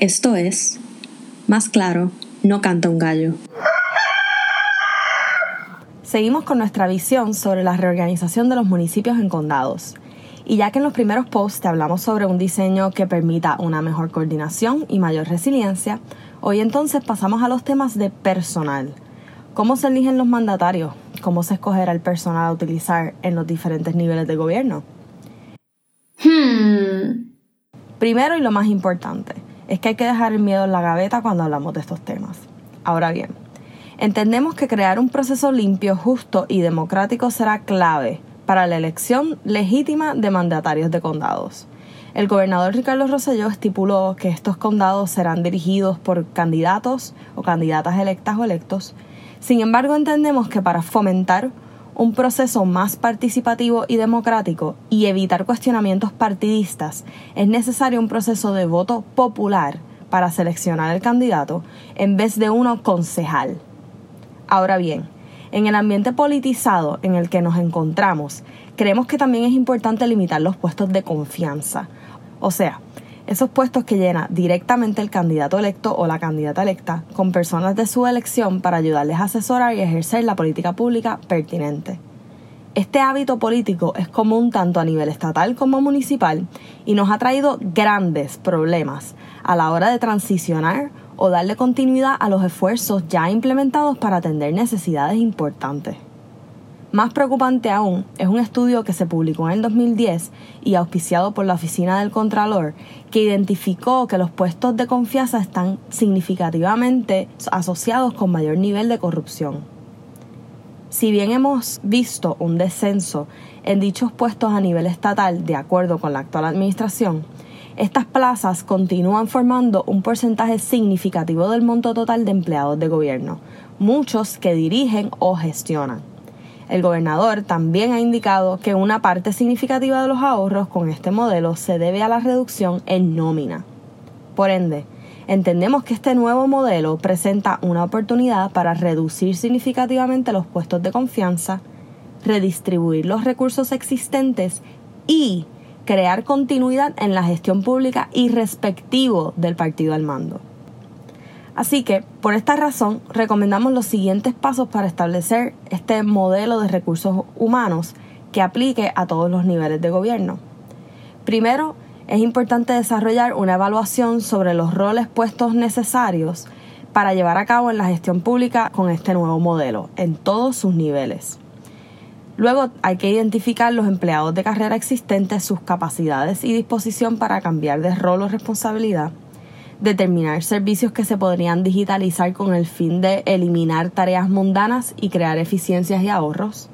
Esto es, más claro, no canta un gallo. Seguimos con nuestra visión sobre la reorganización de los municipios en condados. Y ya que en los primeros posts te hablamos sobre un diseño que permita una mejor coordinación y mayor resiliencia, hoy entonces pasamos a los temas de personal. ¿Cómo se eligen los mandatarios? ¿Cómo se escogerá el personal a utilizar en los diferentes niveles de gobierno? Hmm. Primero y lo más importante, es que hay que dejar el miedo en la gaveta cuando hablamos de estos temas. Ahora bien, entendemos que crear un proceso limpio, justo y democrático será clave para la elección legítima de mandatarios de condados. El gobernador Ricardo Rosselló estipuló que estos condados serán dirigidos por candidatos o candidatas electas o electos. Sin embargo, entendemos que para fomentar un proceso más participativo y democrático y evitar cuestionamientos partidistas, es necesario un proceso de voto popular para seleccionar el candidato en vez de uno concejal. Ahora bien, en el ambiente politizado en el que nos encontramos, creemos que también es importante limitar los puestos de confianza. O sea, esos puestos que llena directamente el candidato electo o la candidata electa con personas de su elección para ayudarles a asesorar y ejercer la política pública pertinente. Este hábito político es común tanto a nivel estatal como municipal y nos ha traído grandes problemas a la hora de transicionar o darle continuidad a los esfuerzos ya implementados para atender necesidades importantes. Más preocupante aún es un estudio que se publicó en el 2010 y auspiciado por la Oficina del Contralor que identificó que los puestos de confianza están significativamente asociados con mayor nivel de corrupción. Si bien hemos visto un descenso en dichos puestos a nivel estatal de acuerdo con la actual administración, estas plazas continúan formando un porcentaje significativo del monto total de empleados de gobierno, muchos que dirigen o gestionan. El gobernador también ha indicado que una parte significativa de los ahorros con este modelo se debe a la reducción en nómina. Por ende, entendemos que este nuevo modelo presenta una oportunidad para reducir significativamente los puestos de confianza, redistribuir los recursos existentes y crear continuidad en la gestión pública y del partido al mando. Así que, por esta razón, recomendamos los siguientes pasos para establecer este modelo de recursos humanos que aplique a todos los niveles de gobierno. Primero, es importante desarrollar una evaluación sobre los roles puestos necesarios para llevar a cabo en la gestión pública con este nuevo modelo, en todos sus niveles. Luego hay que identificar los empleados de carrera existentes, sus capacidades y disposición para cambiar de rol o responsabilidad determinar servicios que se podrían digitalizar con el fin de eliminar tareas mundanas y crear eficiencias y ahorros,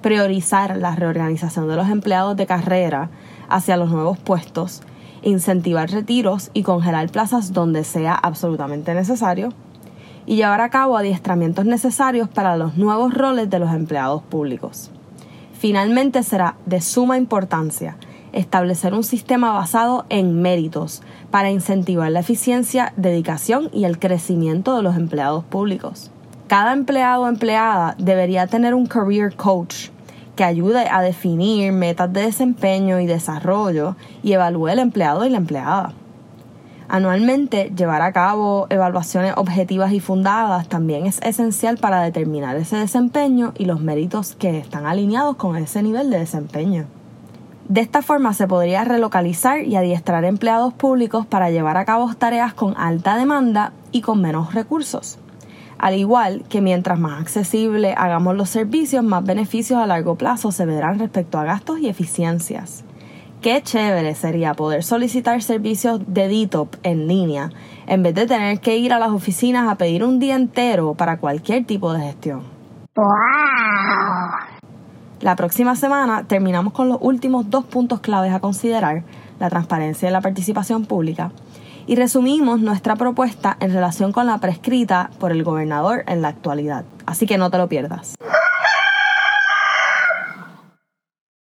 priorizar la reorganización de los empleados de carrera hacia los nuevos puestos, incentivar retiros y congelar plazas donde sea absolutamente necesario, y llevar a cabo adiestramientos necesarios para los nuevos roles de los empleados públicos. Finalmente será de suma importancia establecer un sistema basado en méritos para incentivar la eficiencia, dedicación y el crecimiento de los empleados públicos. Cada empleado o empleada debería tener un career coach que ayude a definir metas de desempeño y desarrollo y evalúe el empleado y la empleada. Anualmente, llevar a cabo evaluaciones objetivas y fundadas también es esencial para determinar ese desempeño y los méritos que están alineados con ese nivel de desempeño. De esta forma se podría relocalizar y adiestrar empleados públicos para llevar a cabo tareas con alta demanda y con menos recursos. Al igual que mientras más accesible hagamos los servicios, más beneficios a largo plazo se verán respecto a gastos y eficiencias. Qué chévere sería poder solicitar servicios de DITOP en línea en vez de tener que ir a las oficinas a pedir un día entero para cualquier tipo de gestión. La próxima semana terminamos con los últimos dos puntos claves a considerar, la transparencia y la participación pública, y resumimos nuestra propuesta en relación con la prescrita por el gobernador en la actualidad. Así que no te lo pierdas.